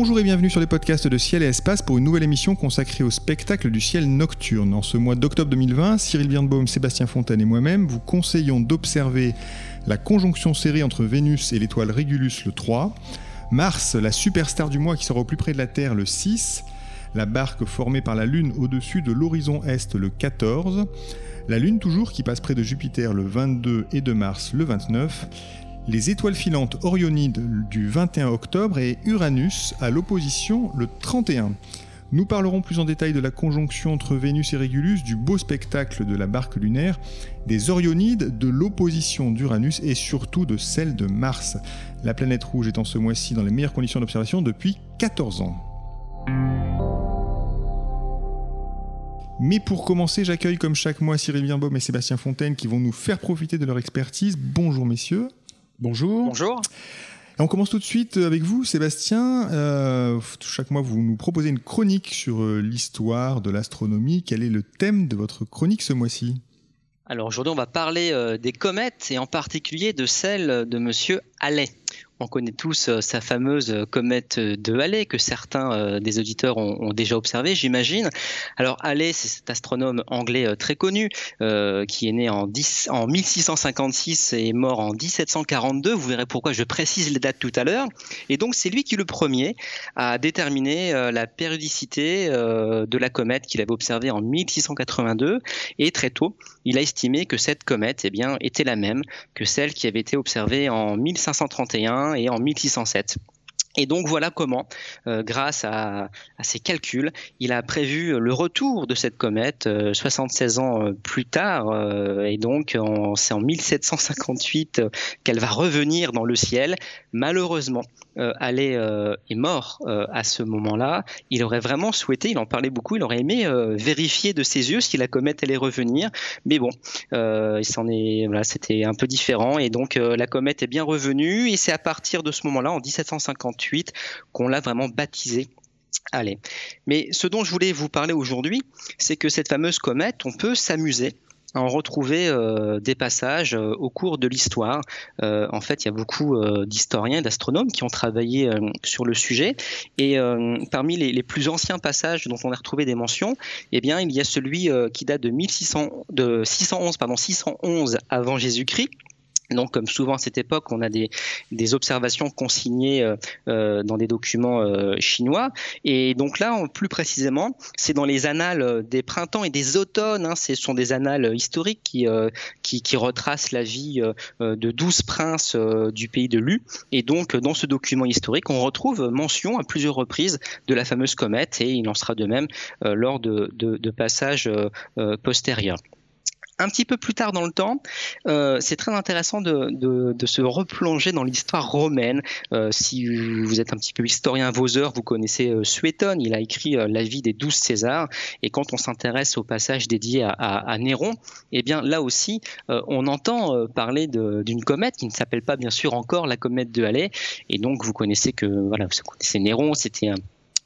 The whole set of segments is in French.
Bonjour et bienvenue sur les podcasts de Ciel et Espace pour une nouvelle émission consacrée au spectacle du ciel nocturne. En ce mois d'octobre 2020, Cyril Birnbaum, Sébastien Fontaine et moi-même vous conseillons d'observer la conjonction serrée entre Vénus et l'étoile Régulus le 3, Mars, la superstar du mois qui sera au plus près de la Terre le 6, la barque formée par la Lune au-dessus de l'horizon Est le 14, la Lune toujours qui passe près de Jupiter le 22 et de Mars le 29, les étoiles filantes Orionides du 21 octobre et Uranus à l'opposition le 31. Nous parlerons plus en détail de la conjonction entre Vénus et Régulus, du beau spectacle de la barque lunaire, des Orionides, de l'opposition d'Uranus et surtout de celle de Mars. La planète rouge est en ce mois-ci dans les meilleures conditions d'observation depuis 14 ans. Mais pour commencer, j'accueille comme chaque mois Cyril Birnbaum et Sébastien Fontaine qui vont nous faire profiter de leur expertise. Bonjour messieurs. Bonjour. Bonjour. on commence tout de suite avec vous, Sébastien. Euh, chaque mois, vous nous proposez une chronique sur euh, l'histoire de l'astronomie. Quel est le thème de votre chronique ce mois-ci? Alors aujourd'hui, on va parler euh, des comètes et en particulier de celle de Monsieur Halley. On connaît tous euh, sa fameuse euh, comète de Halley que certains euh, des auditeurs ont, déjà observé, j'imagine. Alors Halley, c'est cet astronome anglais très connu qui est né en, 10, en 1656 et mort en 1742. Vous verrez pourquoi je précise les dates tout à l'heure. Et donc c'est lui qui le premier a déterminé la périodicité de la comète qu'il avait observée en 1682 et très tôt, il a estimé que cette comète eh bien, était la même que celle qui avait été observée en 1531 et en 1607. Et donc voilà comment, euh, grâce à, ses calculs, il a prévu le retour de cette comète 76 euh, ans euh, plus tard. et donc c'est en 1758 qu'elle va revenir dans le ciel. Malheureusement, Halley est mort à ce moment-là. Il aurait vraiment souhaité, il en parlait beaucoup, il aurait aimé vérifier de ses yeux si la comète allait revenir. Mais bon, il est, voilà, c'était un peu différent. Et donc la comète est bien revenue. Et c'est à partir de ce moment-là, en 1758, qu'on l'a vraiment baptisé Allez. Mais ce dont je voulais vous parler aujourd'hui, c'est que cette fameuse comète, on peut s'amuser en retrouver euh, des passages euh, au cours de l'histoire. Euh, en fait, il y a beaucoup d'historiens, d'astronomes qui ont travaillé sur le sujet. Et parmi les, plus anciens passages dont on a retrouvé des mentions, eh bien, il y a celui qui date de 1600, de 611, pardon, 611 avant Jésus-Christ donc, comme souvent à cette époque, on a des, observations consignées euh, euh dans des documents euh, chinois. Et donc là, plus précisément, c'est dans les annales des printemps et des automnes. Hein, ce sont des annales historiques qui, qui, retracent la vie de douze princes du pays de Lu. Et donc, dans ce document historique, on retrouve mention à plusieurs reprises de la fameuse comète. Et il en sera de même lors de passages postérieurs un petit peu plus tard dans le temps, euh, c'est très intéressant de, se replonger dans l'histoire romaine. Euh, si vous êtes un petit peu historien à vos heures, vous connaissez euh, Suétone, il a écrit La vie des douze Césars, et quand on s'intéresse au passage dédié à, à, Néron, eh bien là aussi, on entend parler d'une comète qui ne s'appelle pas bien sûr encore la comète de Halley, et donc vous connaissez que voilà, vous connaissez Néron, c'était un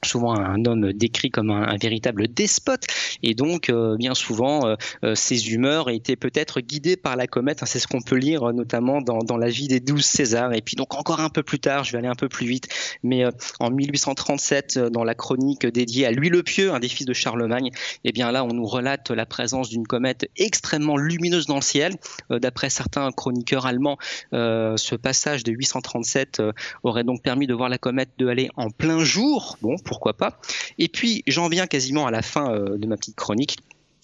souvent un homme décrit comme un, véritable despote. Et donc euh, bien souvent euh, euh, ses humeurs étaient peut-être guidées par la comète. C'est ce qu'on peut lire notamment dans, dans, la vie des douze Césars. Et puis donc encore un peu plus tard je vais aller un peu plus vite mais en 1837 dans la chronique dédiée à Louis le Pieux un des fils de Charlemagne et eh bien là on nous relate la présence d'une comète extrêmement lumineuse dans le ciel. D'après certains chroniqueurs allemands ce passage de 837 aurait donc permis de voir la comète de aller en plein jour. Bon pourquoi pas. Et puis j'en viens quasiment à la fin euh, de ma petite chronique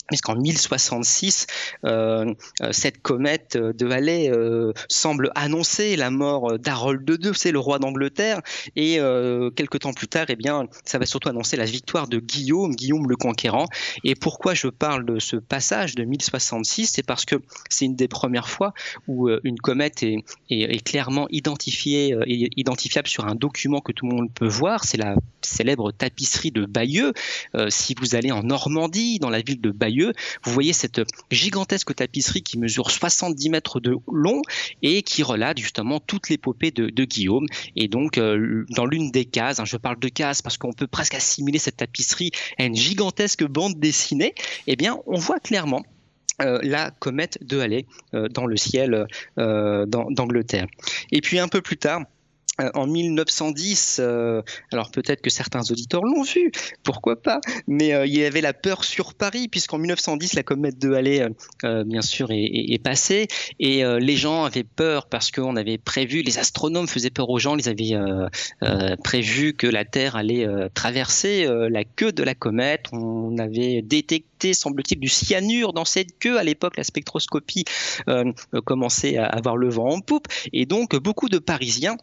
puisqu'en 1066, euh, euh, cette comète de Halley euh, semble annoncer la mort d'Harold II, c'est le roi d'Angleterre, et euh, quelques temps plus tard, eh bien, ça va surtout annoncer la victoire de Guillaume, Guillaume le Conquérant. Et pourquoi je parle de ce passage de 1066 C'est parce que c'est une des premières fois où une comète est, est, est clairement identifiée, identifiable sur un document que tout le monde peut voir. C'est la célèbre tapisserie de Bayeux. si vous allez en Normandie, dans la ville de Bayeux, vous voyez cette gigantesque tapisserie qui mesure 70 mètres de long et qui relate justement toute l'épopée de, Guillaume. Et donc, euh, dans l'une des cases, hein, je parle de cases parce qu'on peut presque assimiler cette tapisserie à une gigantesque bande dessinée, eh bien, on voit clairement euh, la comète de Halley euh, dans le ciel d'Angleterre. Et puis un peu plus tard, en 1910, euh, alors peut-être que certains auditeurs l'ont vu, pourquoi pas, mais euh, il y avait la peur sur Paris, puisqu'en 1910, la comète de Halley, bien sûr, est, passée, et les gens avaient peur parce qu'on avait prévu, les astronomes faisaient peur aux gens, ils avaient prévu que la Terre allait traverser la queue de la comète, on avait détecté, semble-t-il, du cyanure dans cette queue, à l'époque, la spectroscopie commençait à avoir le vent en poupe, et donc beaucoup de Parisiens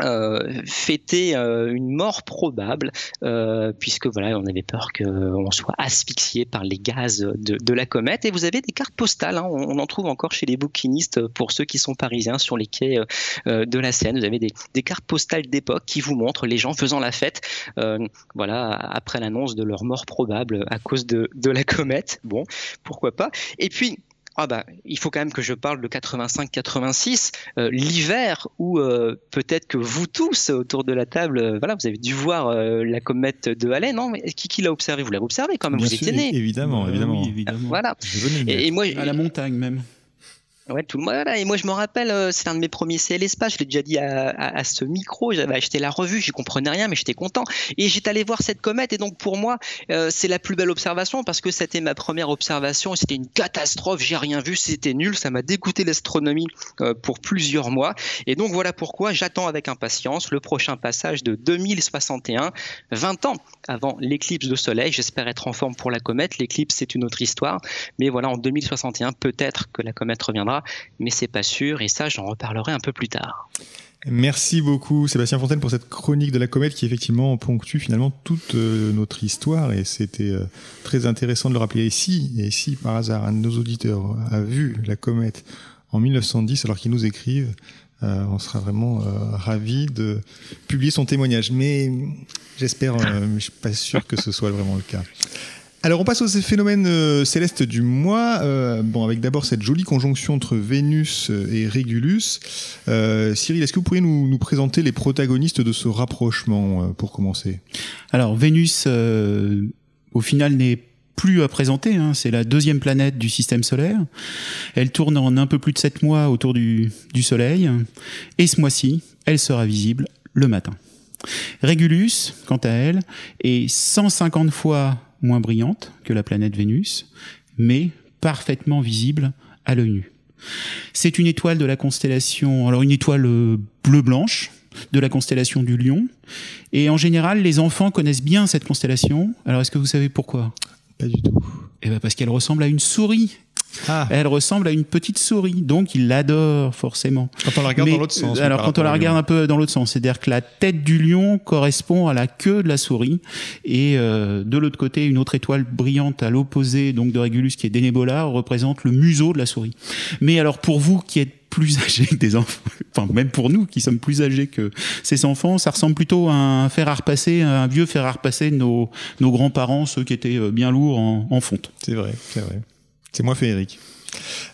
euh, fêter euh, une mort probable, euh, puisque voilà, on avait peur qu'on soit asphyxié par les gaz de, la comète. Et vous avez des cartes postales, hein, on, en trouve encore chez les bouquinistes pour ceux qui sont parisiens sur les quais de la Seine. Vous avez des, cartes postales d'époque qui vous montrent les gens faisant la fête, voilà, après l'annonce de leur mort probable à cause de la comète. Bon, pourquoi pas. Et puis ah bah, il faut quand même que je parle de 85-86, euh, l'hiver où euh, peut-être que vous tous autour de la table, euh, voilà, vous avez dû voir la comète de Halley, non? Mais qui, qui l'a observé Vous l'avez observé quand même, vous étiez né. Évidemment, évidemment. évidemment. Voilà. Et, et, moi, à la montagne même. Et moi, je me rappelle, euh, c'est un de mes premiers CL Espace. Je l'ai déjà dit à, à, ce micro. J'avais acheté la revue, j'y comprenais rien, mais j'étais content. Et j'étais allé voir cette comète. Et donc, pour moi, euh, c'est la plus belle observation parce que c'était ma première observation. C'était une catastrophe. J'ai rien vu. C'était nul. Ça m'a dégoûté l'astronomie euh, pour plusieurs mois. Et donc, voilà pourquoi j'attends avec impatience le prochain passage de 2061, 20 ans avant l'éclipse de soleil. J'espère être en forme pour la comète. L'éclipse, c'est une autre histoire. Mais voilà, en 2061, peut-être que la comète reviendra mais c'est pas sûr et ça j'en reparlerai un peu plus tard. Merci beaucoup Sébastien Fontaine pour cette chronique de la comète qui effectivement ponctue finalement toute euh, notre histoire et c'était euh, très intéressant de le rappeler ici. Et si par hasard un de nos auditeurs a vu la comète en 1910 alors qu'ils nous écrivent, euh, on sera vraiment ravi de publier son témoignage. Mais j'espère, je je suis pas sûr que ce soit vraiment le cas. Alors on passe aux phénomènes euh, célestes du mois. Euh, bon, avec d'abord cette jolie conjonction entre Vénus euh, et Régulus. Cyril, est-ce que vous pourriez nous, présenter les protagonistes de ce rapprochement pour commencer? Alors Vénus, au final, n'est plus à présenter. Hein. C'est la deuxième planète du système solaire. Elle tourne en un peu plus de 7 mois autour du, du Soleil. Et ce mois-ci, elle sera visible le matin. Régulus, quant à elle, est 150 fois moins brillante que la planète Vénus, mais parfaitement visible à l'œil nu. C'est une étoile de la constellation, alors une étoile euh, bleu-blanche de la constellation du Lion. Et en général, les enfants connaissent bien cette constellation. Alors est-ce que vous savez pourquoi? Pas du tout. Eh ben parce qu'elle ressemble à une souris. Ah. Elle ressemble à une petite souris, donc il l'adore forcément. Quand on la regarde dans l'autre sens. Alors quand on la regarde un peu dans l'autre sens, c'est-à-dire que la tête du lion correspond à la queue de la souris, et euh, de l'autre côté, une autre étoile brillante à l'opposé, donc de Régulus, qui est Denebola, représente le museau de la souris. Mais alors pour vous qui êtes plus âgés que des enfants, enfin même pour nous qui sommes plus âgés que ces enfants, ça ressemble plutôt à un fer à repasser, un vieux fer à repasser de nos, nos grands-parents, ceux qui étaient euh, bien lourds en, en fonte. C'est vrai, c'est vrai. C'est moi Frédéric.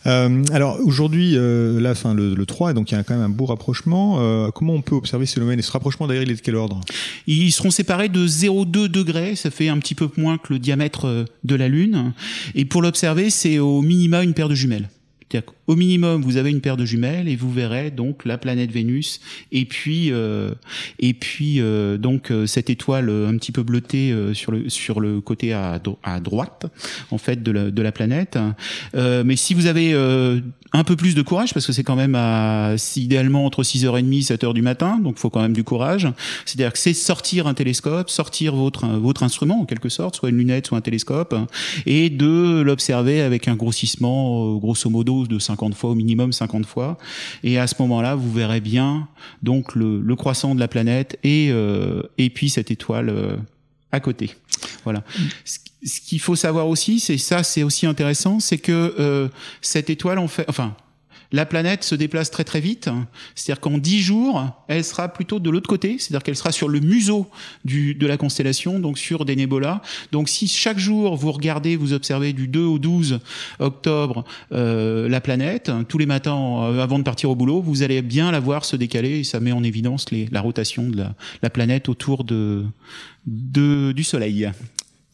Euh, alors aujourd'hui, euh, la fin le, 3, donc il y a quand même un beau rapprochement. Euh, comment on peut observer ce phénomène Et ce rapprochement d'ailleurs, il est de quel ordre? Ils seront séparés de 0,2 degrés, ça fait un petit peu moins que le diamètre de la Lune. Et pour l'observer, c'est au minima une paire de jumelles. C'est-à-dire qu'au minimum, vous avez une paire de jumelles et vous verrez donc la planète Vénus et puis et puis donc cette étoile un petit peu bleutée sur le sur le côté à, à droite en fait de la, de la planète. mais si vous avez un peu plus de courage parce que c'est quand même à idéalement entre 6h30 et 7h du matin, donc faut quand même du courage. C'est-à-dire que c'est sortir un télescope, sortir votre votre instrument en quelque sorte, soit une lunette, soit un télescope, et de l'observer avec un grossissement euh, grosso modo de 50 fois au minimum 50 fois. Et à ce moment-là, vous verrez bien donc le, le croissant de la planète et euh, et puis cette étoile euh, à côté. Voilà. Ce qu'il faut savoir aussi, c'est ça, c'est aussi intéressant, c'est que euh, cette étoile, en fait, enfin, la planète se déplace très très vite. C'est-à-dire qu'en dix jours, elle sera plutôt de l'autre côté, c'est-à-dire qu'elle sera sur le museau du, de la constellation, donc sur des nébulas. Donc si chaque jour vous regardez, vous observez du 2 au 12 octobre euh, la planète, tous les matins euh, avant de partir au boulot, vous allez bien la voir se décaler et ça met en évidence les, la rotation de la, la planète autour de, de, du Soleil.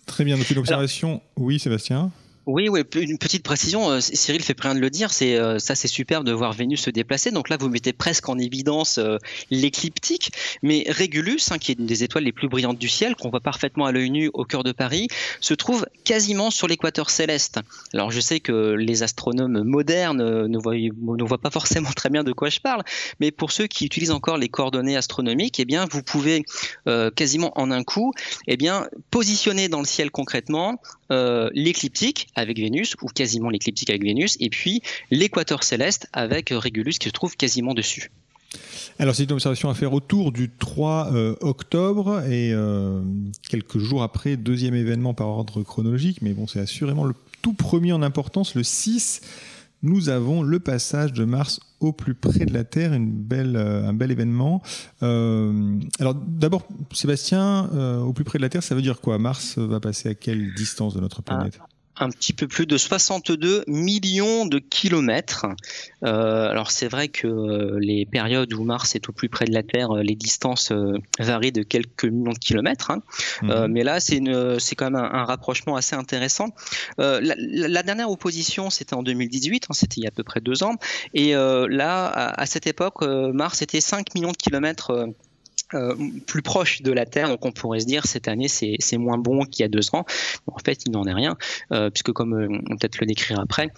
Très bien, donc une observation. oui, Sébastien oui, oui, une petite précision. Euh, Cyril fait rien de le dire. C'est euh, ça, c'est superbe de voir Vénus se déplacer. Donc là, vous mettez presque en évidence euh, l'écliptique, mais Régulus, hein, qui est une des étoiles les plus brillantes du ciel, qu'on voit parfaitement à l'œil nu au cœur de Paris, se trouve quasiment sur l'équateur céleste. Alors je sais que les astronomes modernes ne voient, pas forcément très bien de quoi je parle, mais pour ceux qui utilisent encore les coordonnées astronomiques, eh bien, vous pouvez quasiment en un coup, eh positionner dans le ciel concrètement l'écliptique avec Vénus, ou quasiment l'écliptique avec Vénus, et puis l'équateur céleste avec Régulus qui se trouve quasiment dessus. Alors c'est une observation à faire autour du 3 euh, octobre et euh, quelques jours après, deuxième événement par ordre chronologique, mais bon c'est assurément le tout premier en importance, le 6 nous avons le passage de Mars au plus près de la Terre, une belle, euh, un bel événement. Euh, alors d'abord, Sébastien, au plus près de la Terre, ça veut dire quoi? Mars va passer à quelle distance de notre planète? ah, un petit peu plus de 62 millions de kilomètres. Euh, alors c'est vrai que euh, les périodes où Mars est au plus près de la Terre, euh, les distances varient de quelques millions de kilomètres. Hein. Mhm. mais là, c'est quand même un, rapprochement assez intéressant. La, dernière opposition, c'était en 2018, hein, c'était il y a à peu près deux ans. Et là, à, à, cette époque, Mars était 5 millions de kilomètres euh, plus proche de la Terre. Donc on pourrait se dire cette année c'est moins bon qu'il y a deux ans. en fait, il n'en est rien, euh, puisque comme euh, on peut-être le décrire après,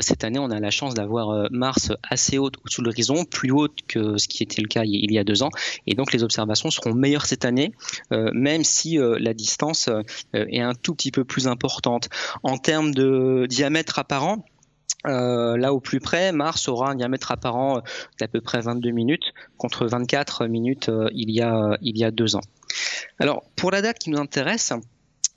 cette année on a la chance d'avoir Mars assez haute de l'horizon, plus haute que ce qui était le cas il y a deux ans. Et donc les observations seront meilleures cette année, même si la distance est un tout petit peu plus importante. En termes de diamètre apparent, euh, là au plus près, Mars aura un diamètre apparent d'à peu près 22 minutes contre 24 minutes euh, il y a il y a deux ans. Alors pour la date qui nous intéresse,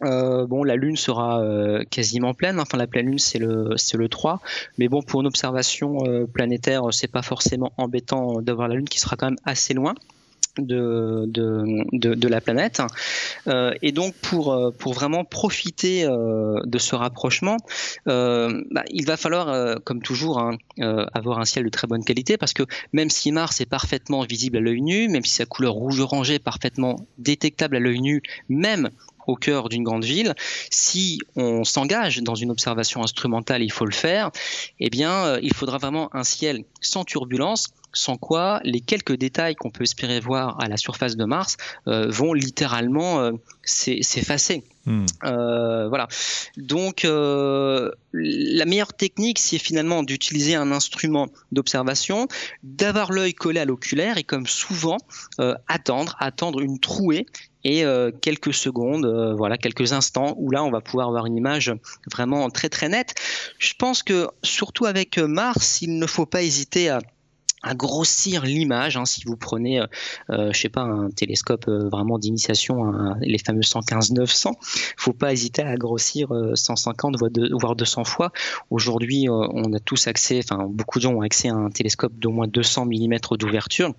euh, bon, la Lune sera quasiment pleine. Enfin, la pleine Lune, c'est le c'est le 3. Mais bon, pour une observation planétaire, c'est pas forcément embêtant d'avoir la Lune qui sera quand même assez loin de, la planète. Euh, et donc pour, euh, pour vraiment profiter euh, de ce rapprochement, bah, il va falloir, comme toujours, hein, avoir un ciel de très bonne qualité parce que même si Mars est parfaitement visible à l'œil nu, même si sa couleur rouge orangé est parfaitement détectable à l'œil nu, même au cœur d'une grande ville, si on s'engage dans une observation instrumentale, il faut le faire, eh bien, il faudra vraiment un ciel sans turbulence sans quoi les quelques détails qu'on peut espérer voir à la surface de Mars euh, vont littéralement euh, s'effacer. Hmm. Euh, voilà. Donc, la meilleure technique, c'est finalement d'utiliser un instrument d'observation, d'avoir l'œil collé à l'oculaire et, comme souvent, attendre, attendre une trouée et quelques secondes, voilà, quelques instants où là on va pouvoir avoir une image vraiment très très nette. Je pense que surtout avec Mars, il ne faut pas hésiter à grossir l'image. Hein, si vous prenez, euh, euh, je sais pas, un télescope euh, vraiment d'initiation, les fameux 115-900, faut pas hésiter à grossir 150 voire 200 fois. Aujourd'hui, on a tous accès, enfin beaucoup de ont accès à un télescope d'au moins 200 mm d'ouverture.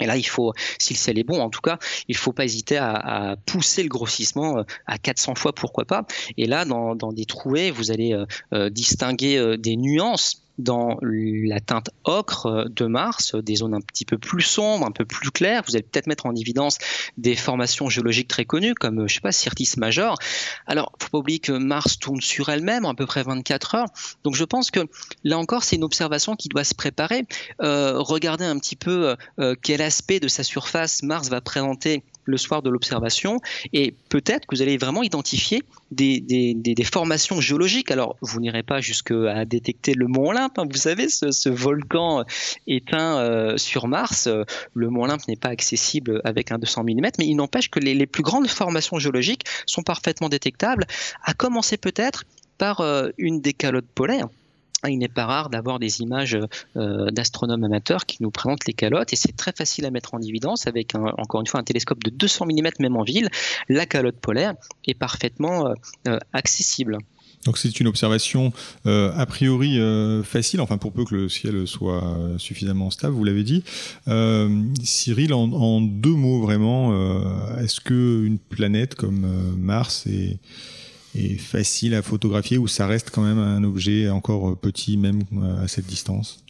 Et là, il faut, si le ciel est bon, en tout cas, il faut pas hésiter à, pousser le grossissement à 400 fois, pourquoi pas. Et là, dans, des trouées, vous allez distinguer des nuances dans la teinte ocre de Mars, des zones un petit peu plus sombres, un peu plus claires. Vous allez peut-être mettre en évidence des formations géologiques très connues, comme, je sais pas, Syrtis Major. Alors, faut pas oublier que Mars tourne sur elle-même à peu près 24 heures. Donc, je pense que là encore, c'est une observation qui doit se préparer. Euh, regardez un petit peu euh, quel aspect de sa surface Mars va présenter le soir de l'observation et peut-être que vous allez vraiment identifier des, formations géologiques. Alors, vous n'irez pas jusqu'à détecter le mont Olympe, hein. vous savez, ce, volcan éteint euh, sur Mars. Le mont Olympe n'est pas accessible avec un 200 mm, mais il n'empêche que les, les, plus grandes formations géologiques sont parfaitement détectables, à commencer peut-être par euh, une des calottes polaires il n'est pas rare d'avoir des images euh, d'astronomes amateurs qui nous présentent les calottes et c'est très facile à mettre en évidence avec encore une fois un télescope de 200 mm même en ville. La calotte polaire est parfaitement euh, euh, accessible. Donc c'est une observation a priori facile, enfin pour peu que le ciel soit suffisamment stable, vous l'avez dit. Cyril, en, en, deux mots vraiment, est-ce que une planète comme Mars est est facile à photographier ou ça reste quand même un objet encore petit même à cette distance?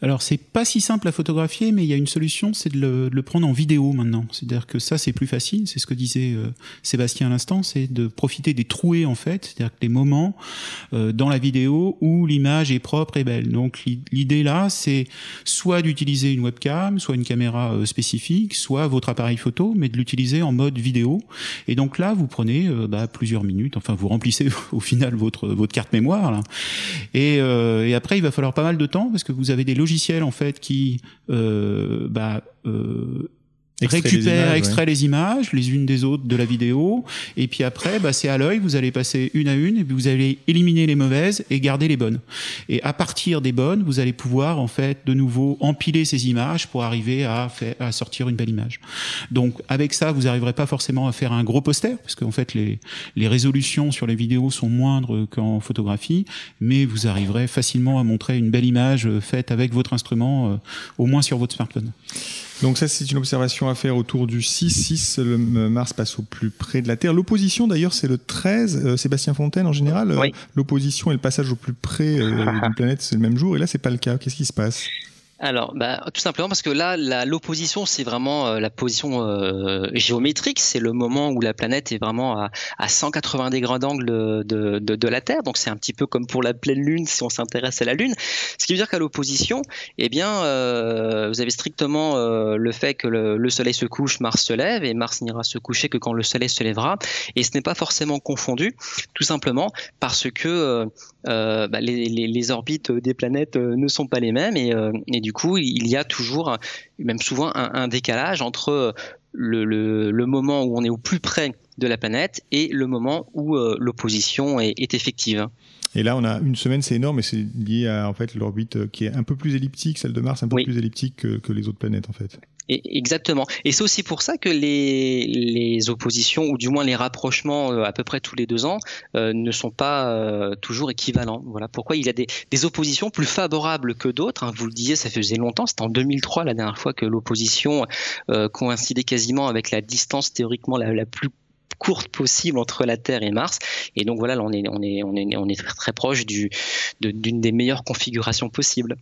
Alors c'est pas si simple à photographier, mais il y a une solution, c'est de, le, prendre en vidéo maintenant. C'est-à-dire que ça c'est plus facile, c'est ce que disait euh, Sébastien à l'instant, c'est de profiter des trouées en fait, c'est-à-dire que les moments euh, dans la vidéo où l'image est propre et belle. Donc l'idée là, c'est soit d'utiliser une webcam, soit une caméra euh, spécifique, soit votre appareil photo, mais de l'utiliser en mode vidéo. Et donc là, vous prenez bah, plusieurs minutes, enfin vous remplissez au final votre votre carte mémoire là. Et, et après il va falloir pas mal de temps parce que vous avez des logiciels logiciel en fait qui euh, bah, euh, récupère, extrait les images, les unes des autres de la vidéo, et puis après, bah, c'est à l'œil, vous allez passer une à une, et puis vous allez éliminer les mauvaises et garder les bonnes. Et à partir des bonnes, vous allez pouvoir en fait de nouveau empiler ces images pour arriver à, faire, à sortir une belle image. Donc avec ça, vous n'arriverez pas forcément à faire un gros poster, parce qu'en fait les, les résolutions sur les vidéos sont moindres qu'en photographie, mais vous arriverez facilement à montrer une belle image faite avec votre instrument, euh, au moins sur votre smartphone. Donc ça, c'est une observation à faire autour du 6-6. Le Mars passe au plus près de la Terre. L'opposition, d'ailleurs, c'est le 13. Euh, Sébastien Fontaine, en général, l'opposition et le passage au plus près euh, d'une planète, c'est le même jour. Et là, c'est pas le cas. Qu'est-ce qui se passe? Alors, bah, tout simplement parce que là, l'opposition, c'est vraiment euh, la position euh, géométrique. C'est le moment où la planète est vraiment à, à 180 degrés d'angle de, la Terre. Donc, c'est un petit peu comme pour la pleine Lune si on s'intéresse à la Lune. Ce qui veut dire qu'à l'opposition, eh bien, euh, vous avez strictement le fait que le, le, Soleil se couche, Mars se lève, et Mars n'ira se coucher que quand le Soleil se lèvera. Et ce n'est pas forcément confondu, tout simplement parce que bah, les, orbites des planètes ne sont pas les mêmes coup, il y a toujours, même souvent, un, décalage entre le, moment où on est au plus près de la planète et le moment où euh, l'opposition est, effective. Et là, on a une semaine, c'est énorme, et c'est lié à en fait l'orbite qui est un peu plus elliptique, celle de Mars, un peu plus elliptique que, les autres planètes en fait exactement. Et c'est aussi pour ça que les, les, oppositions, ou du moins les rapprochements euh, à peu près tous les deux ans, euh, ne sont pas euh, toujours équivalents. Voilà pourquoi il y a des, des oppositions plus favorables que d'autres. Hein. Vous le disiez, ça faisait longtemps, c'était en 2003 la dernière fois que l'opposition coïncidait quasiment avec la distance théoriquement la, la plus courte possible entre la Terre et Mars. Et donc voilà, là, on est, très, proche d'une des meilleures configurations possibles.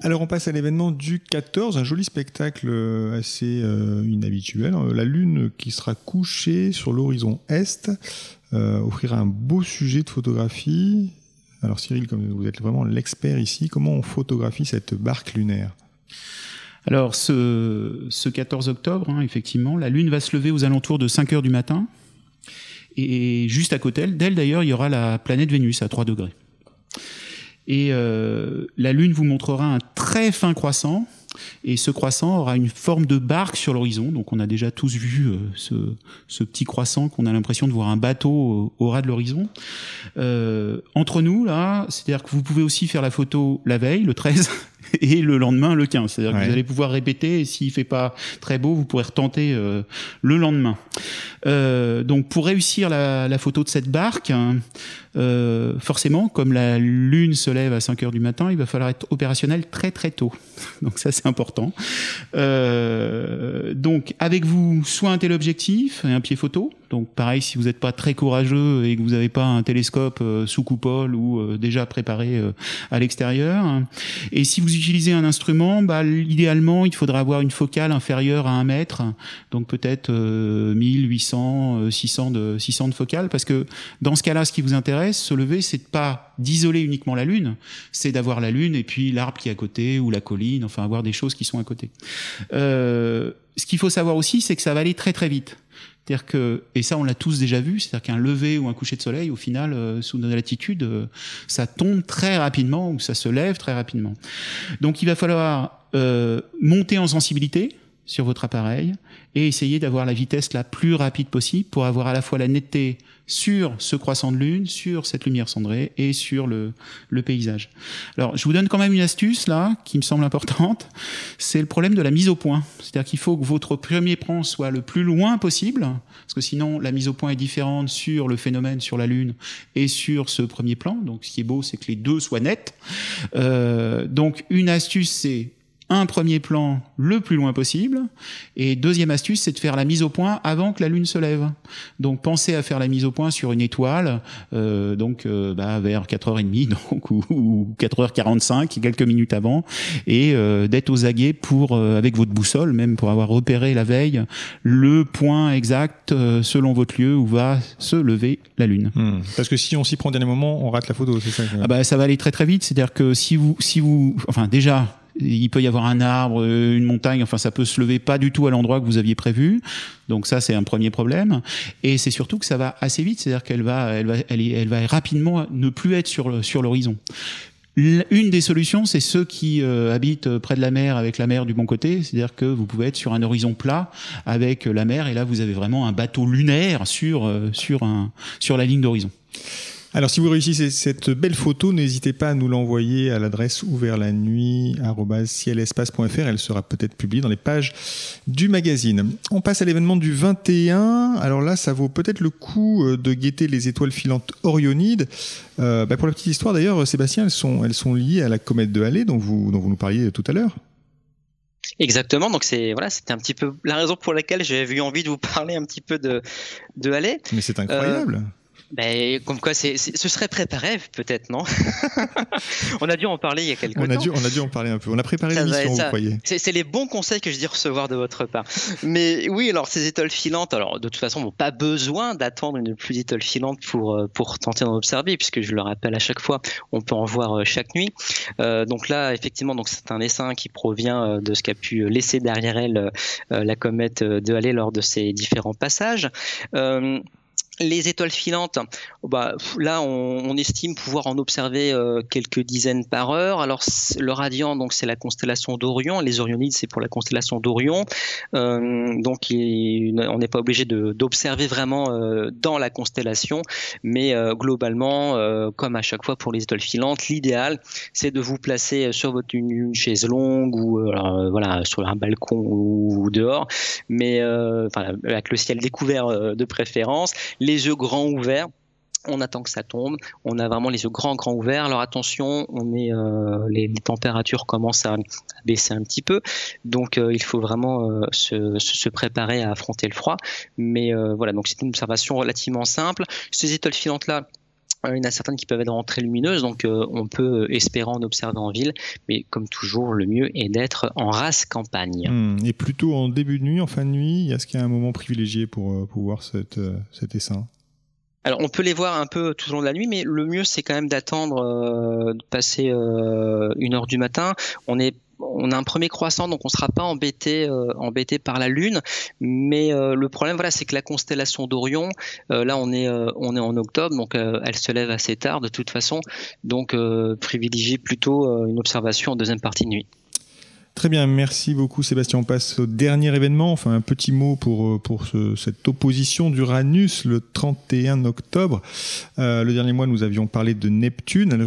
Alors on passe à l'événement du 14, un joli spectacle euh, assez euh, inhabituel. La Lune qui sera couchée sur l'horizon Est euh, offrira un beau sujet de photographie. Alors Cyril, comme vous êtes vraiment l'expert ici, comment on photographie cette barque lunaire? Alors, ce, ce 14 octobre, hein, effectivement, la Lune va se lever aux alentours de 5 heures du matin. Et juste à côté d'elle, d'ailleurs, il y aura la planète Vénus à 3 degrés. Et euh, la Lune vous montrera un très fin croissant, et ce croissant aura une forme de barque sur l'horizon. Donc on a déjà tous vu euh, ce, petit croissant qu'on a l'impression de voir un bateau au, au ras de l'horizon. Euh, entre nous, là, c'est-à-dire que vous pouvez aussi faire la photo la veille, le 13, et le lendemain le 15. C'est-à-dire que vous allez pouvoir répéter et s'il fait pas très beau, vous pourrez retenter le lendemain. donc pour réussir la, la, photo de cette barque, hein, euh, forcément, comme la lune se lève à 5 heures du matin, il va falloir être opérationnel très très tôt. Donc ça c'est important. Euh, donc avec vous, soit un téléobjectif et un pied photo. Donc pareil, si vous n'êtes pas très courageux et que vous n'avez pas un télescope euh, sous coupole ou euh, déjà préparé euh, à l'extérieur. Et si vous utilisez un instrument, bah, idéalement, il faudra avoir une focale inférieure à 1 mètre. Donc peut-être 1800, 600 de, 600 de focale. Parce que dans ce cas-là, ce qui vous intéresse, se lever, c'est pas d'isoler uniquement la Lune, c'est d'avoir la Lune et puis l'arbre qui est à côté ou la colline, enfin avoir des choses qui sont à côté. Euh, ce qu'il faut savoir aussi, c'est que ça va aller très très vite. C'est-à-dire que, et ça on l'a tous déjà vu, c'est-à-dire qu'un lever ou un coucher de soleil, au final, euh, sous notre latitude, euh, ça tombe très rapidement ou ça se lève très rapidement. Donc il va falloir monter en sensibilité sur votre appareil et essayer d'avoir la vitesse la plus rapide possible pour avoir à la fois la netteté sur ce croissant de lune, sur cette lumière cendrée et sur le, le paysage. Alors, je vous donne quand même une astuce là qui me semble importante. C'est le problème de la mise au point. C'est-à-dire qu'il faut que votre premier plan soit le plus loin possible, parce que sinon la mise au point est différente sur le phénomène, sur la lune et sur ce premier plan. Donc, ce qui est beau, c'est que les deux soient nets. Euh, donc, une astuce, c'est un premier plan le plus loin possible. Et deuxième astuce, c'est de faire la mise au point avant que la Lune se lève. Donc pensez à faire la mise au point sur une étoile, euh, donc euh, bah, vers 4h30 donc, ou, 4h45, quelques minutes avant, et euh, d'être aux aguets pour, avec votre boussole, même pour avoir repéré la veille, le point exact selon votre lieu où va se lever la Lune. Hmm. Parce que si on s'y prend au dernier moment, on rate la photo, c'est ça ah bah, Ça va aller très très vite, c'est-à-dire que si vous, si vous, enfin déjà, il peut y avoir un arbre, une montagne, enfin ça peut se lever pas du tout à l'endroit que vous aviez prévu. Donc ça c'est un premier problème. Et c'est surtout que ça va assez vite, c'est-à-dire qu'elle va, elle va, elle, va rapidement ne plus être sur sur l'horizon. Une des solutions, c'est ceux qui euh, habitent près de la mer avec la mer du bon côté, c'est-à-dire que vous pouvez être sur un horizon plat avec la mer et là vous avez vraiment un bateau lunaire sur euh, sur un sur la ligne d'horizon. Alors, si vous réussissez cette belle photo, n'hésitez pas à nous l'envoyer à l'adresse ouvert la nuit Elle sera peut-être publiée dans les pages du magazine. On passe à l'événement du 21. Alors là, ça vaut peut-être le coup euh, de guetter les étoiles filantes Orionides. Euh, bah, pour la petite histoire, d'ailleurs, Sébastien, elles sont, elles sont liées à la comète de Halley dont vous, dont vous nous parliez tout à l'heure. Exactement, donc c'est voilà, c'était un petit peu la raison pour laquelle j'avais eu envie de vous parler un petit peu de de Halley. Mais c'est incroyable. Euh, ben, comme quoi, c'est, ce serait préparé, peut-être, non? On a dû en parler il y a quelques on a temps. Dû, on a dû en parler un peu. On a préparé l'émission, vous croyez c'est, les bons conseils que je dis recevoir de votre part. Mais oui, alors ces étoiles filantes, alors de toute façon, n'ont pas besoin d'attendre une pluie d'étoiles filantes pour, euh, pour tenter d'en observer, puisque je le rappelle à chaque fois, on peut en voir euh, chaque nuit. Euh, donc là, effectivement, donc c'est un essaim qui provient de ce qu'a pu laisser derrière elle la comète de Halley lors de ses différents passages. Euh, les étoiles filantes, bah, là, on, estime pouvoir en observer euh, quelques dizaines par heure. Alors, le radiant, donc, c'est la constellation d'Orion. Les Orionides, c'est pour la constellation d'Orion. Euh, donc, on n'est pas obligé d'observer vraiment euh, dans la constellation, mais globalement, comme à chaque fois pour les étoiles filantes, l'idéal, c'est de vous placer sur une, chaise longue ou voilà sur un balcon ou, dehors, mais avec le ciel découvert de préférence les yeux grands ouverts on attend que ça tombe, on a vraiment les yeux grands grands ouverts. Alors attention, on euh, les, températures commencent à, baisser un petit peu, donc euh, il faut vraiment euh, se, préparer à affronter le froid. Mais voilà, donc c'est une observation relativement simple. Ces étoiles filantes là. Il y en a certaines qui peuvent être très lumineuses, donc on peut espérer en observer en ville, mais comme toujours, le mieux est d'être en race campagne. Hmm. et plutôt en début de nuit, en fin de nuit, est-ce qu'il y a un moment privilégié pour, pour voir cette, cet essaim? Alors on peut les voir un peu tout au long de la nuit, mais le mieux c'est quand même d'attendre euh, de passer euh, une heure du matin. On est on a un premier croissant, donc on ne sera pas embêté, euh, embêté par la Lune. Mais le problème, voilà, c'est que la constellation d'Orion, là, on est, on est en octobre, donc elle se lève assez tard de toute façon. Donc, privilégier plutôt une observation en deuxième partie de nuit. Très bien, merci beaucoup Sébastien. On passe au dernier événement, enfin un petit mot pour, euh, pour cette opposition d'Uranus le 31 octobre. Euh, le dernier mois, nous avions parlé de Neptune.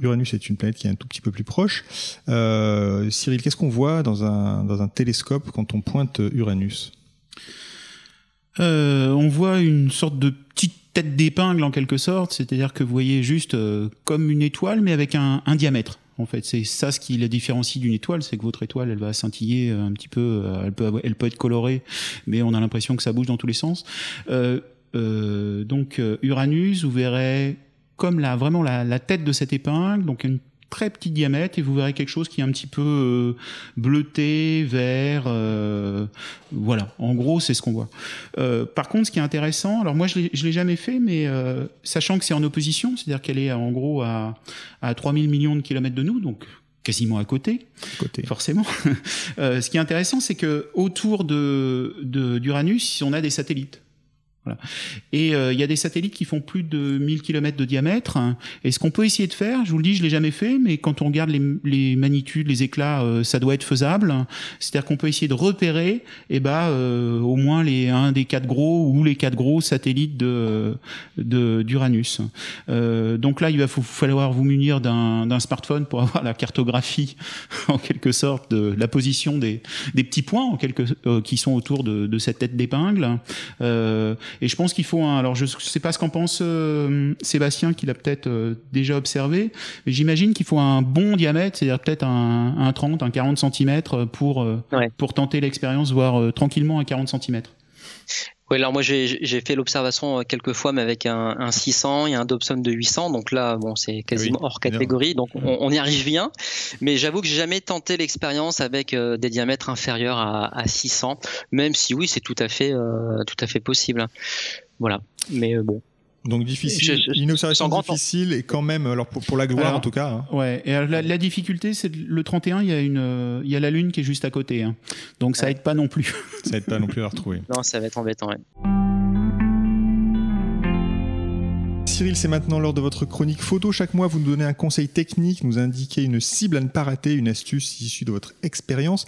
Uranus est une planète qui est un tout petit peu plus proche. Euh, Cyril, qu'est-ce qu'on voit dans un, dans un télescope quand on pointe Uranus? On voit une sorte de petite tête d'épingle en quelque sorte, c'est-à-dire que vous voyez juste comme une étoile mais avec un diamètre. En fait, c'est ça ce qui la différencie d'une étoile, c'est que votre étoile, elle va scintiller un petit peu, euh, elle peut, être colorée, mais on a l'impression que ça bouge dans tous les sens. Euh, euh, donc Uranus, vous verrez comme la vraiment la, la, tête de cette épingle, donc une très petit diamètre et vous verrez quelque chose qui est un petit peu euh, bleuté, vert. Euh, voilà, en gros, c'est ce qu'on voit. Euh, par contre, ce qui est intéressant, alors moi je ne l'ai jamais fait, mais sachant que c'est en opposition, c'est-à-dire qu'elle est en gros à, à 3000 millions de kilomètres de nous, donc quasiment à côté, côté. forcément. ce qui est intéressant, c'est que autour de d'Uranus, on a des satellites. Et euh, il y a des satellites qui font plus de 1000 km de diamètre. Et ce qu'on peut essayer de faire, je vous le dis, je l'ai jamais fait, mais quand on regarde les, les magnitudes, les éclats, euh, ça doit être faisable. C'est-à-dire qu'on peut essayer de repérer, et eh ben, euh, au moins les un des quatre gros ou les quatre gros satellites de d'Uranus. donc là, il va falloir vous munir d'un smartphone pour avoir la cartographie, en quelque sorte, de la position des, des petits points, en quelque, qui sont autour de, de cette tête d'épingle. Et je pense qu'il faut un. Alors, je ne sais pas ce qu'en pense euh, Sébastien, qui l'a peut-être euh, déjà observé, mais j'imagine qu'il faut un bon diamètre, c'est-à-dire peut-être un, un, 30, un 40 cm pour, euh, pour tenter l'expérience, voire tranquillement un 40 cm. Oui, alors moi j'ai fait l'observation quelques fois, mais avec un, un 600 et un Dobson de 800. Donc là, bon, c'est quasiment hors catégorie. Donc on, y arrive bien. Mais j'avoue que j'ai jamais tenté l'expérience avec des diamètres inférieurs à, à, 600, même si oui, c'est tout à fait, tout à fait possible. Voilà. Mais bon, donc difficile, une observation difficile et quand même, alors pour, la gloire en tout cas. Hein. Ouais. Et la, difficulté, c'est le 31, il y a une, il y a la lune qui est juste à côté, hein. donc ça aide pas non plus. ça aide pas non plus à la retrouver. Non, ça va être embêtant. Ouais. Cyril, c'est maintenant l'heure de votre chronique photo. Chaque mois, vous nous donnez un conseil technique, nous indiquez une cible à ne pas rater, une astuce issue de votre expérience.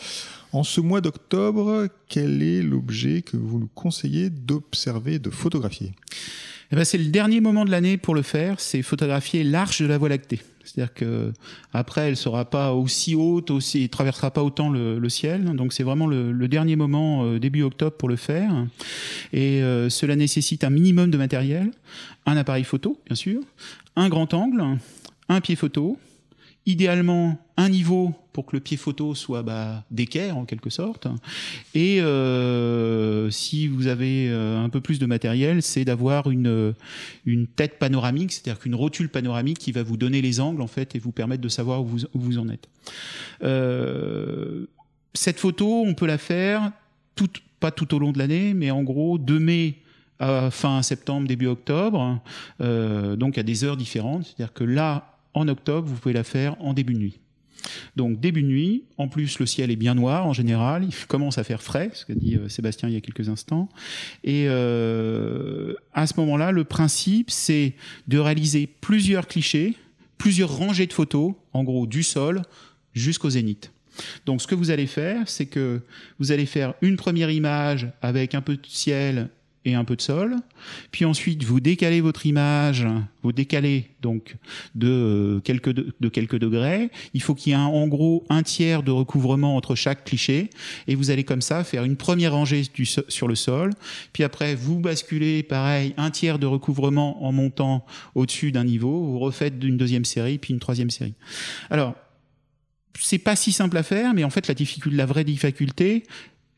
En ce mois d'octobre, quel est l'objet que vous nous conseillez d'observer, de photographier? Eh ben, c'est le dernier moment de l'année pour le faire, c'est photographier l'arche de la Voie lactée. C'est-à-dire que après, elle sera pas aussi haute, aussi, elle traversera pas autant le, ciel. Donc c'est vraiment le, dernier moment euh, début octobre pour le faire. Et euh, cela nécessite un minimum de matériel, un appareil photo, bien sûr, un grand angle, un pied photo, idéalement un niveau pour que le pied photo soit bah, d'équerre en quelque sorte. Et euh, si vous avez euh, un peu plus de matériel, c'est d'avoir une, tête panoramique, c'est-à-dire qu'une rotule panoramique qui va vous donner les angles en fait et vous permettre de savoir où vous, en êtes. Euh, cette photo, on peut la faire toute, pas tout au long de l'année, mais en gros de mai à fin septembre, début octobre, donc à des heures différentes. C'est-à-dire que là, en octobre, vous pouvez la faire en début de nuit. Donc début de nuit, en plus le ciel est bien noir en général, il commence à faire frais, ce qu'a dit euh, Sébastien il y a quelques instants. Et euh, à ce moment-là, le principe, c'est de réaliser plusieurs clichés, plusieurs rangées de photos, en gros du sol jusqu'au zénith. Donc ce que vous allez faire, c'est que vous allez faire une première image avec un peu de ciel et un peu de sol. Puis ensuite, vous décalez votre image, vous décalez donc de euh, quelques, de, quelques degrés. Il faut qu'il y ait en gros un tiers de recouvrement entre chaque cliché. Et vous allez comme ça faire une première rangée sur le sol. Puis après, vous basculez pareil, un tiers de recouvrement en montant au-dessus d'un niveau. Vous refaites une deuxième série, puis une troisième série. Alors, c'est pas si simple à faire, mais en fait, la difficulté, la vraie difficulté,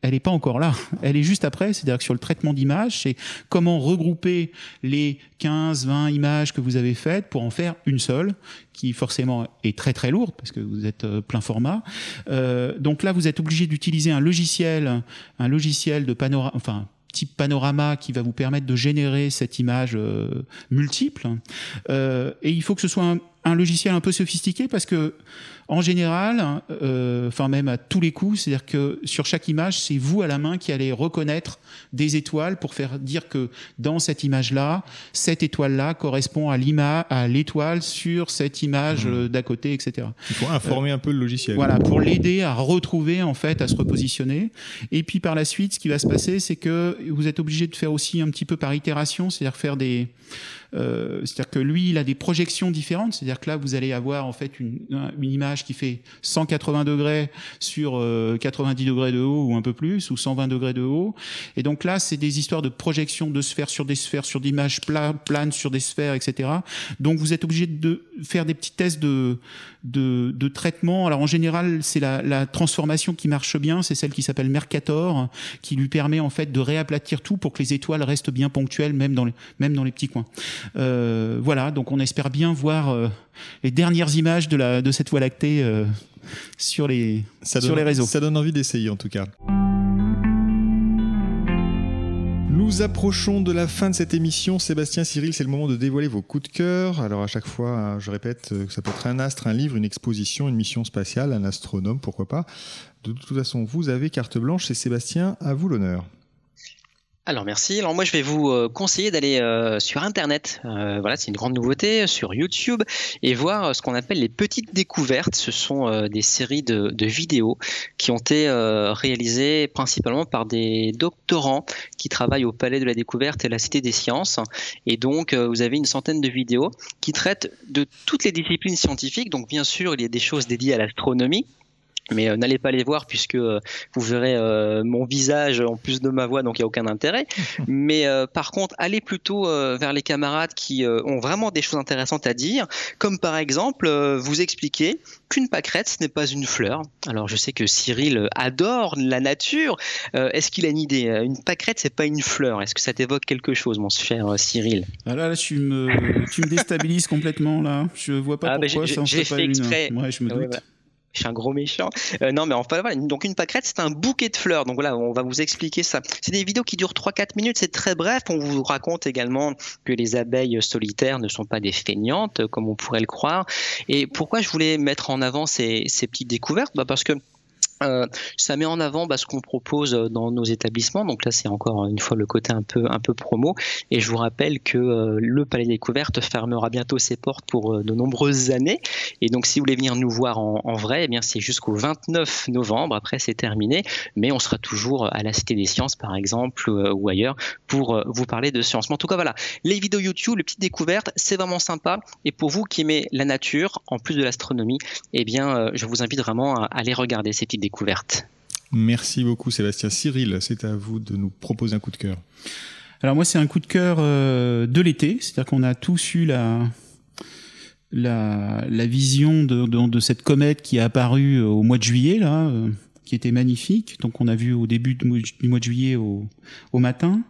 elle n'est pas encore là. Elle est juste après, c'est-à-dire que sur le traitement d'image, c'est comment regrouper les 15, 20 images que vous avez faites pour en faire une seule, qui forcément est très très lourde parce que vous êtes euh, plein format. Euh, donc là, vous êtes obligé d'utiliser un logiciel, un logiciel de panorama, enfin type panorama qui va vous permettre de générer cette image euh, multiple. Et il faut que ce soit un, un logiciel un peu sophistiqué parce que en général, euh, enfin même à tous les coups, c'est-à-dire que sur chaque image, c'est vous à la main qui allez reconnaître des étoiles pour faire dire que dans cette image-là, cette étoile-là correspond à l'image, à l'étoile sur cette image mmh. d'à côté, etc. Il faut informer un peu le logiciel. Voilà, pour l'aider à retrouver en fait, à se repositionner. Et puis par la suite, ce qui va se passer, c'est que vous êtes obligé de faire aussi un petit peu par itération, c'est-à-dire faire des euh, c'est-à-dire que lui, il a des projections différentes. C'est-à-dire que là, vous allez avoir en fait une, une image qui fait 180 degrés sur 90 euh, degrés de haut ou un peu plus, ou 120 degrés de haut. Et donc là, c'est des histoires de projection de sphères sur des sphères, sur des images planes sur des sphères, etc. Donc vous êtes obligé de faire des petits tests de, de, de traitement. Alors en général, c'est la, la transformation qui marche bien, c'est celle qui s'appelle Mercator, qui lui permet en fait de réaplatir tout pour que les étoiles restent bien ponctuelles, même dans les, même dans les petits coins. Euh, voilà, donc on espère bien voir euh, les dernières images de, la, de cette Voie lactée euh, sur, les, sur les réseaux. Ça donne envie d'essayer en tout cas. Nous approchons de la fin de cette émission. Sébastien Cyril, c'est le moment de dévoiler vos coups de cœur. Alors à chaque fois, hein, je répète que ça peut être un astre, un livre, une exposition, une mission spatiale, un astronome, pourquoi pas. De toute façon, vous avez carte blanche et Sébastien, à vous l'honneur. Alors merci. Alors moi je vais vous euh, conseiller d'aller euh, sur internet. Euh, voilà, c'est une grande nouveauté sur YouTube et voir ce qu'on appelle les petites découvertes. Ce sont des séries de, vidéos qui ont été réalisées principalement par des doctorants qui travaillent au Palais de la Découverte et la Cité des Sciences. Et donc vous avez une centaine de vidéos qui traitent de toutes les disciplines scientifiques. Donc bien sûr il y a des choses dédiées à l'astronomie mais euh, n'allez pas les voir puisque euh, vous verrez euh, mon visage en plus de ma voix, donc il n'y a aucun intérêt. Mais par contre, allez plutôt vers les camarades qui ont vraiment des choses intéressantes à dire, comme par exemple vous expliquer qu'une pâquerette, ce n'est pas une fleur. Alors je sais que Cyril adore la nature. Est-ce qu'il a une idée? Une pâquerette, c'est pas une fleur. Est-ce que ça t'évoque quelque chose, mon cher Cyril? Ah là, là, tu me, tu me déstabilises complètement là. Je vois pas ah, bah, pourquoi ça en fait, pas exprès. Une... Ouais, je me doute. Bah, je suis un gros méchant. Euh, non, mais enfin voilà. Donc une pâquerette, c'est un bouquet de fleurs. Donc voilà, on va vous expliquer ça. C'est des vidéos qui durent 3-4 minutes. C'est très bref. On vous raconte également que les abeilles solitaires ne sont pas des feignantes, comme on pourrait le croire. Et pourquoi je voulais mettre en avant ces, ces petites découvertes? Bah Parce que euh, ça met en avant bah, ce qu'on propose euh, dans nos établissements. Donc là, c'est encore une fois le côté un peu un peu promo. Et je vous rappelle que euh, le Palais des Découvertes fermera bientôt ses portes pour de nombreuses années. Et donc, si vous voulez venir nous voir en, en vrai, eh bien c'est jusqu'au 29 novembre. Après, c'est terminé, mais on sera toujours à la Cité des Sciences, par exemple, ou ailleurs, pour vous parler de sciences. Mais en tout cas, voilà, les vidéos YouTube, les petites découvertes, c'est vraiment sympa. Et pour vous qui aimez la nature, en plus de l'astronomie, eh bien, je vous invite vraiment à aller regarder ces petites découvertes Merci beaucoup Sébastien. Cyril, c'est à vous de nous proposer un coup de cœur. Alors moi c'est un coup de cœur euh, de l'été, c'est-à-dire qu'on a tous eu la, la, la vision de, de, cette comète qui est apparue au mois de juillet, là, euh, qui était magnifique. Donc on a vu au début du mois de juillet au, au matin.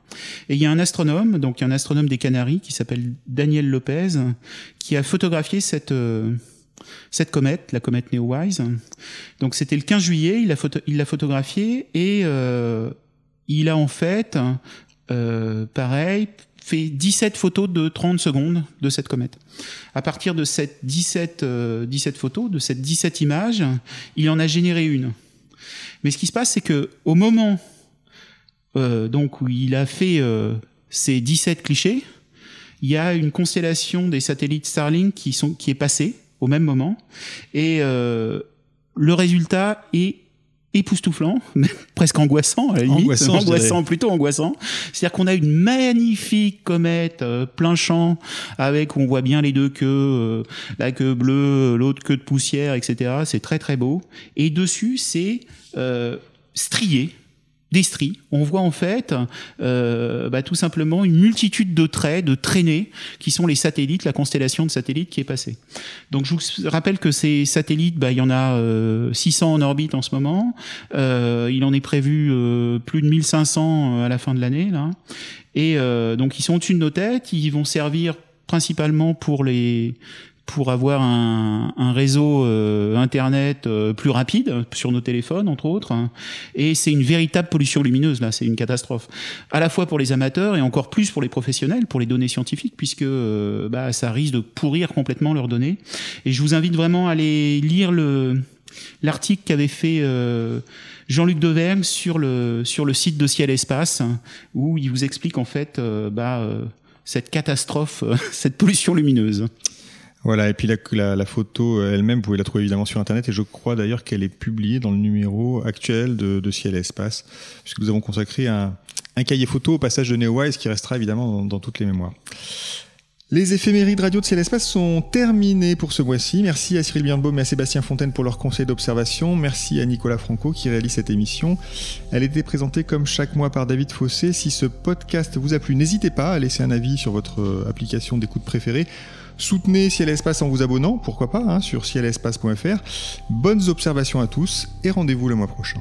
Et il y a un astronome, donc un astronome des Canaries qui s'appelle Daniel Lopez, qui a photographié cette... Euh, cette comète, la comète Neowise. Donc c'était le 15 juillet, il l'a il photographiée et euh, il a en fait, euh, pareil, fait 17 photos de 30 secondes de cette comète. À partir de cette 17, 17 euh, photos, de cette 17 images, il en a généré une. Mais ce qui se passe, c'est que au moment donc où il a fait ces 17 clichés, il y a une constellation des satellites Starlink qui, sont, qui est passée au même moment. Et euh, le résultat est époustouflant, presque angoissant à la limite, angoissant, plutôt angoissant. C'est-à-dire qu'on a une magnifique comète euh, plein champ avec on voit bien les deux queues, euh, la queue bleue, l'autre queue de poussière, etc. C'est très très beau. Et dessus c'est strié des stries. On voit en fait euh, bah, tout simplement une multitude de traits, de traînées, qui sont les satellites, la constellation de satellites qui est passée. Donc je vous rappelle que ces satellites, bah, il y en a euh, 600 en orbite en ce moment. Euh, il en est prévu euh, plus de 1500 à la fin de l'année. là. Et euh, donc ils sont au-dessus de nos têtes, ils vont servir principalement pour les pour avoir un, réseau euh, internet euh, plus rapide sur nos téléphones entre autres et c'est une véritable pollution lumineuse là. C'est une catastrophe. À la fois pour les amateurs et encore plus pour les professionnels pour les données scientifiques puisque euh, bah, ça risque de pourrir complètement leurs données. Et je vous invite vraiment à aller lire le l'article qu'avait fait Jean-Luc Devergne sur le sur le site de Ciel Espace où il vous explique en fait bah, cette catastrophe cette pollution lumineuse voilà, et puis la, la, photo elle-même, vous pouvez la trouver évidemment sur Internet, et je crois d'ailleurs qu'elle est publiée dans le numéro actuel de, Ciel et Espace, puisque nous avons consacré un, un cahier photo au passage de Neowise qui restera évidemment dans, toutes les mémoires. Les éphémérides radio de Ciel et Espace sont terminées pour ce mois-ci. Merci à Cyril Birnbaum et à Sébastien Fontaine pour leur conseil d'observation. Merci à Nicolas Franco qui réalise cette émission. Elle était présentée comme chaque mois par David Fossé. Si ce podcast vous a plu, n'hésitez pas à laisser un avis sur votre application d'écoute préférée Soutenez Ciel Espace en vous abonnant, pourquoi pas, hein, sur cielespace.fr. Bonnes observations à tous et rendez-vous le mois prochain.